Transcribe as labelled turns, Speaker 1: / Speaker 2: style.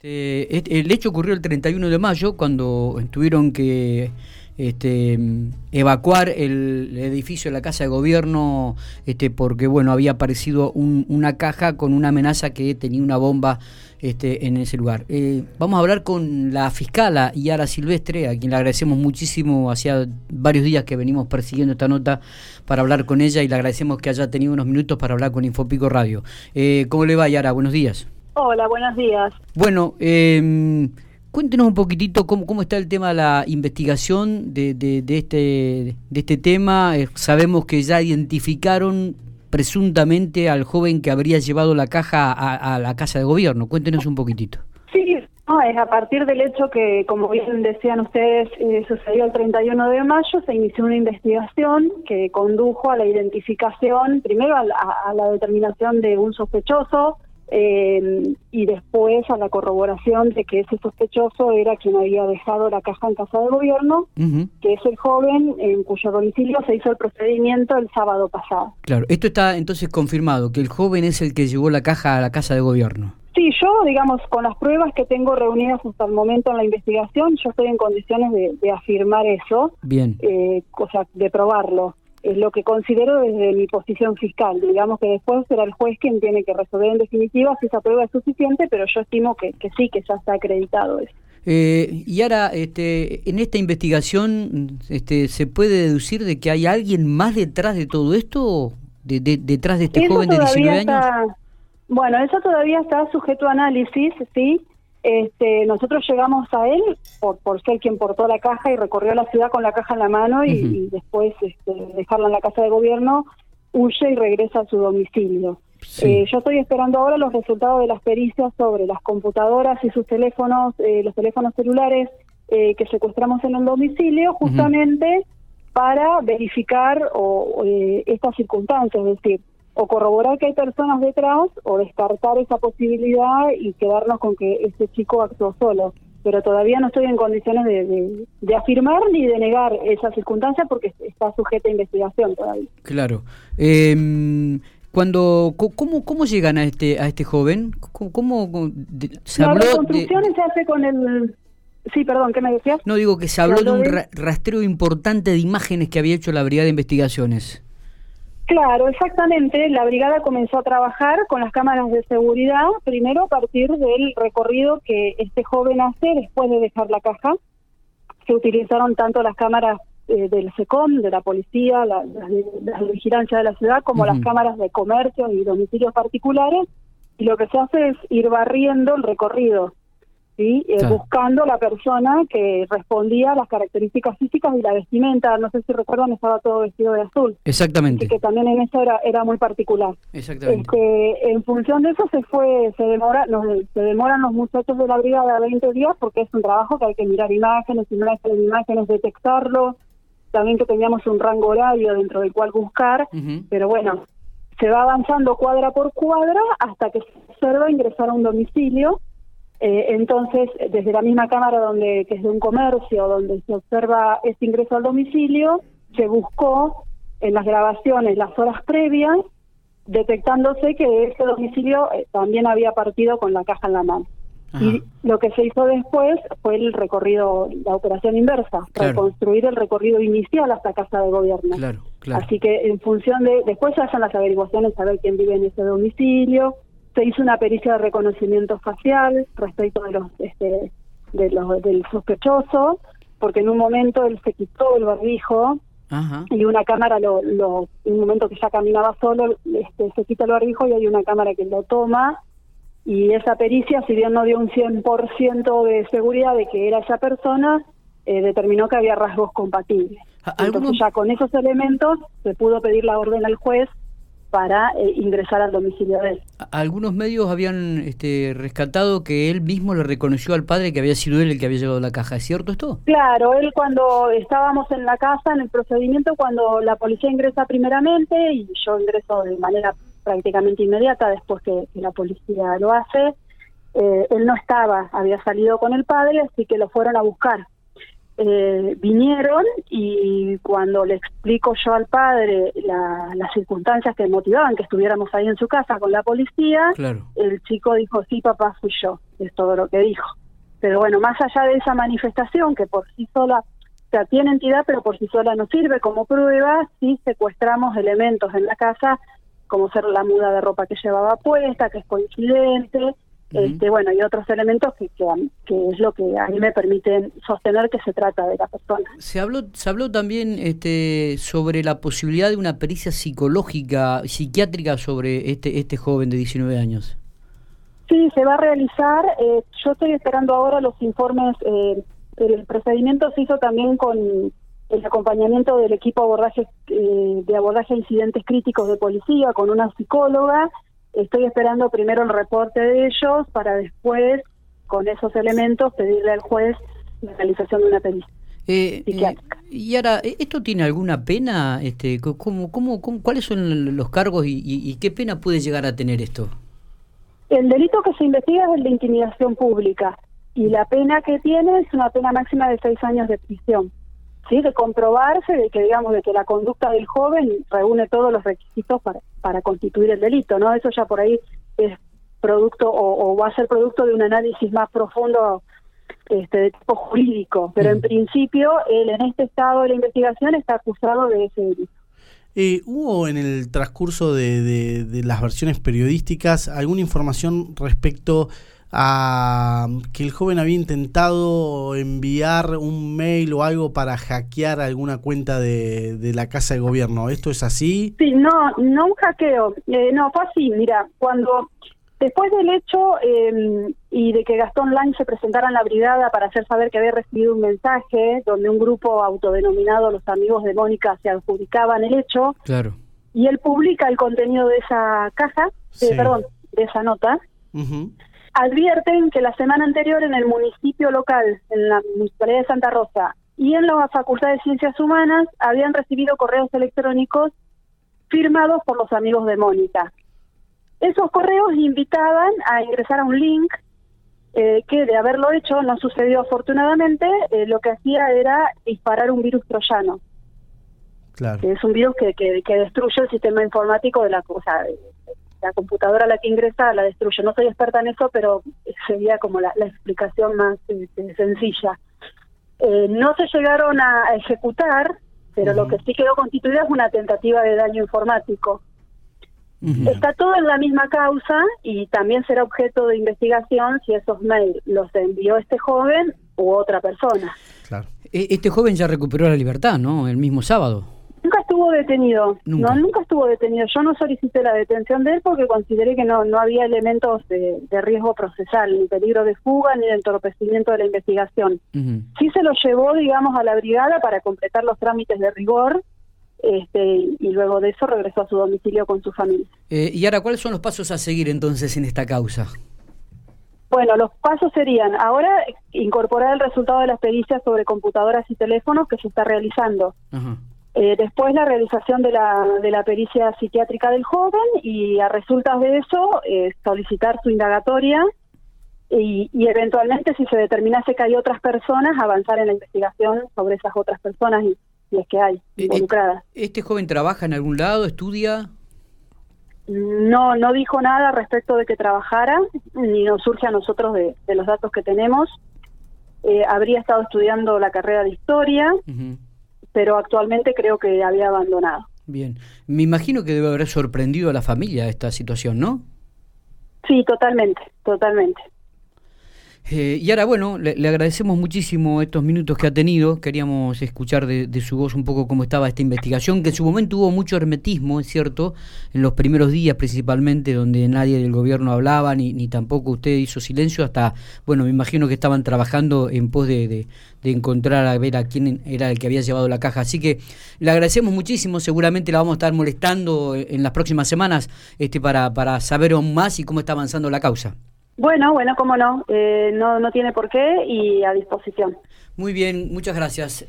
Speaker 1: Este, el hecho ocurrió el 31 de mayo cuando tuvieron que este, evacuar el edificio de la Casa de Gobierno este, porque bueno había aparecido una caja con una amenaza que tenía una bomba este, en ese lugar. Eh, vamos a hablar con la fiscala Yara Silvestre, a quien le agradecemos muchísimo, hacía varios días que venimos persiguiendo esta nota para hablar con ella y le agradecemos que haya tenido unos minutos para hablar con Infopico Radio. Eh, ¿Cómo le va Yara? Buenos días.
Speaker 2: Hola, buenos días.
Speaker 1: Bueno, eh, cuéntenos un poquitito cómo, cómo está el tema de la investigación de, de, este, de este tema. Eh, sabemos que ya identificaron presuntamente al joven que habría llevado la caja a, la casa de gobierno. Cuéntenos un poquitito.
Speaker 2: Sí, es a partir del hecho que, como bien decían ustedes, eh, sucedió el 31 de mayo, se inició una investigación que condujo a la identificación, primero a la determinación de un sospechoso, eh, y después a la corroboración de que ese sospechoso era quien había dejado la caja en casa de gobierno, que es el joven en cuyo domicilio se hizo el procedimiento el sábado pasado.
Speaker 1: Claro, esto está entonces confirmado, que el joven es el que llevó la caja a la casa de gobierno.
Speaker 2: Sí, yo, digamos, con las pruebas que tengo reunidas hasta el momento en la investigación, yo estoy en condiciones de, afirmar eso.
Speaker 1: Bien.
Speaker 2: Eh, o sea, de probarlo es lo que considero desde mi posición fiscal. Digamos que después será el juez quien tiene que resolver en definitiva si esa prueba es suficiente, pero yo estimo que, que sí, que ya está acreditado eso.
Speaker 1: Eh, y ahora, este, en esta investigación, este, ¿se puede deducir de que hay alguien más detrás de todo esto? De, ¿Detrás de este joven de 19 años?
Speaker 2: bueno, eso todavía está sujeto a análisis, ¿sí? Este, nosotros llegamos a él por, por ser quien portó la caja y recorrió la ciudad con la caja en la mano y, después este, dejarla en la casa de gobierno, huye y regresa a su domicilio. Eh, yo estoy esperando ahora los resultados de las pericias sobre las computadoras y sus teléfonos, eh, los teléfonos celulares eh, que secuestramos en el domicilio, justamente para verificar o, estas circunstancias, es decir, o corroborar que hay personas detrás o descartar esa posibilidad y quedarnos con que este chico actuó solo. Pero todavía no estoy en condiciones de, afirmar ni de negar esa circunstancia porque está sujeta a investigación todavía.
Speaker 1: Claro. Eh, cuando cómo cómo llegan a este a este joven cómo,
Speaker 2: se la reconstrucción se hace con el sí perdón qué me decías
Speaker 1: no digo que se habló de un rastreo importante de imágenes que había hecho la brigada de investigaciones
Speaker 2: Claro, exactamente. La brigada comenzó a trabajar con las cámaras de seguridad, primero a partir del recorrido que este joven hace después de dejar la caja. Se utilizaron tanto las cámaras eh, del SECOM, de la policía, la, vigilancia de la ciudad, como las cámaras de comercio y domicilios particulares. Y lo que se hace es ir barriendo el recorrido ¿sí? Eh, buscando la persona que respondía a las características físicas y la vestimenta. No sé si recuerdan, estaba todo vestido de azul.
Speaker 1: Exactamente.
Speaker 2: Que también en eso era, era muy particular.
Speaker 1: Exactamente.
Speaker 2: Este, en función de eso se fue, se demora, se demoran los muchachos de la brigada 20 días porque es un trabajo que hay que mirar imágenes, imágenes, imágenes, detectarlo. También que teníamos un rango horario dentro del cual buscar, pero bueno, se va avanzando cuadra por cuadra hasta que se observa ingresar a un domicilio eh, entonces, desde la misma cámara donde que es de un comercio, donde se observa este ingreso al domicilio, se buscó en las grabaciones las horas previas, detectándose que ese domicilio eh, también había partido con la caja en la mano. Y lo que se hizo después fue el recorrido, la operación inversa, reconstruir el recorrido inicial hasta casa de gobierno. Así que en función de, después se hacen las averiguaciones, saber quién vive en ese domicilio, se hizo una pericia de reconocimiento facial respecto de los, este, de los del sospechoso, porque en un momento él se quitó el barbijo y una cámara lo, lo, en un momento que ya caminaba solo, este, se quita el barbijo y hay una cámara que lo toma y esa pericia, si bien no dio un 100% de seguridad de que era esa persona, eh, determinó que había rasgos compatibles. Entonces ya con esos elementos se pudo pedir la orden al juez para eh, ingresar al domicilio de él.
Speaker 1: Algunos medios habían este, rescatado que él mismo le reconoció al padre que había sido él el que había llevado la caja. ¿Es cierto esto?
Speaker 2: Claro, él cuando estábamos en la casa, en el procedimiento, cuando la policía ingresa primeramente y yo ingreso de manera prácticamente inmediata después que, la policía lo hace, eh, él no estaba, había salido con el padre, así que lo fueron a buscar eh, vinieron y cuando le explico yo al padre las circunstancias que motivaban que estuviéramos ahí en su casa con la policía, el chico dijo, sí, papá, fui yo. es todo lo que dijo. Pero bueno, más allá de esa manifestación, que por sí sola, o sea, tiene entidad, pero por sí sola no sirve como prueba, sí secuestramos elementos en la casa, como ser la muda de ropa que llevaba puesta, que es coincidente, este, bueno, y otros elementos que, que, es lo que a mí me permiten sostener que se trata de la persona.
Speaker 1: Se habló, se habló también este, sobre la posibilidad de una pericia psicológica, psiquiátrica sobre este, este joven de 19 años.
Speaker 2: Sí, se va a realizar. Eh, yo estoy esperando ahora los informes. Eh, el procedimiento se hizo también con el acompañamiento del equipo abordaje, eh, de abordaje de incidentes críticos de policía, con una psicóloga Estoy esperando primero el reporte de ellos para después, con esos elementos, pedirle al juez la realización de una pericia.
Speaker 1: Eh, eh, y ahora, ¿esto tiene alguna pena? Este, ¿cómo, cómo, cuáles son los cargos y, qué pena puede llegar a tener esto?
Speaker 2: El delito que se investiga es el de intimidación pública y la pena que tiene es una pena máxima de seis años de prisión. ¿Sí? de comprobarse de que digamos de que la conducta del joven reúne todos los requisitos para, para constituir el delito no eso ya por ahí es producto o, va a ser producto de un análisis más profundo este, de tipo jurídico. Pero en principio él en este estado de la investigación está acusado de ese delito.
Speaker 3: Eh, ¿Hubo en el transcurso de, de las versiones periodísticas alguna información respecto a que el joven había intentado enviar un mail o algo para hackear alguna cuenta de, de la casa de gobierno. ¿Esto es así?
Speaker 2: Sí, no, no un hackeo. Eh, no, fue así. Mira, cuando después del hecho eh, y de que Gastón Lang se presentara en la brigada para hacer saber que había recibido un mensaje donde un grupo autodenominado Los Amigos de Mónica se adjudicaban el hecho.
Speaker 1: Claro.
Speaker 2: Y él publica el contenido de esa caja, eh, perdón, de esa nota advierten que la semana anterior en el municipio local, en la Municipalidad de Santa Rosa y en la Facultad de Ciencias Humanas habían recibido correos electrónicos firmados por los amigos de Mónica. Esos correos invitaban a ingresar a un link eh, que de haberlo hecho no sucedió afortunadamente, eh, lo que hacía era disparar un virus troyano. Claro. es un virus que, que, destruye el sistema informático de la cosa la computadora a la que ingresa la destruye. No soy experta en eso, pero sería como la, explicación más este, sencilla. Eh, no se llegaron a ejecutar, pero lo que sí quedó constituida es una tentativa de daño informático. Está todo en la misma causa y también será objeto de investigación si esos mails los envió este joven u otra persona.
Speaker 1: Claro. E, este joven ya recuperó la libertad, ¿no? El mismo sábado.
Speaker 2: Estuvo detenido. ¿Nunca? No, nunca estuvo detenido. Yo no solicité la detención de él porque consideré que no, no había elementos de, riesgo procesal, ni peligro de fuga, ni de entorpecimiento de la investigación. Sí se lo llevó, digamos, a la brigada para completar los trámites de rigor. Este, y luego de eso regresó a su domicilio con su familia.
Speaker 1: Eh, y ahora, ¿cuáles son los pasos a seguir entonces en esta causa?
Speaker 2: Bueno, los pasos serían ahora incorporar el resultado de las pericias sobre computadoras y teléfonos que se está realizando. Eh, después la realización de la, de la pericia psiquiátrica del joven y a resultas de eso eh, solicitar su indagatoria y, eventualmente si se determinase que hay otras personas avanzar en la investigación sobre esas otras personas y, y es que hay eh, involucradas.
Speaker 1: ¿Este joven trabaja en algún lado, estudia?
Speaker 2: No, no dijo nada respecto de que trabajara, ni nos surge a nosotros de, los datos que tenemos. habría estado estudiando la carrera de historia pero actualmente creo que había abandonado.
Speaker 1: Bien, me imagino que debe haber sorprendido a la familia esta situación, ¿no?
Speaker 2: Sí, totalmente, totalmente.
Speaker 1: Eh, y ahora, bueno, le, agradecemos muchísimo estos minutos que ha tenido. Queríamos escuchar de, su voz un poco cómo estaba esta investigación, que en su momento hubo mucho hermetismo, es cierto, en los primeros días principalmente, donde nadie del gobierno hablaba, ni, ni tampoco usted hizo silencio, hasta, bueno, me imagino que estaban trabajando en pos de, de, encontrar a ver a quién era el que había llevado la caja. Así que le agradecemos muchísimo, seguramente la vamos a estar molestando en las próximas semanas este, para, para saber aún más y cómo está avanzando la causa.
Speaker 2: Bueno, bueno, cómo no, eh, no, no tiene por qué y a disposición.
Speaker 1: Muy bien, muchas gracias.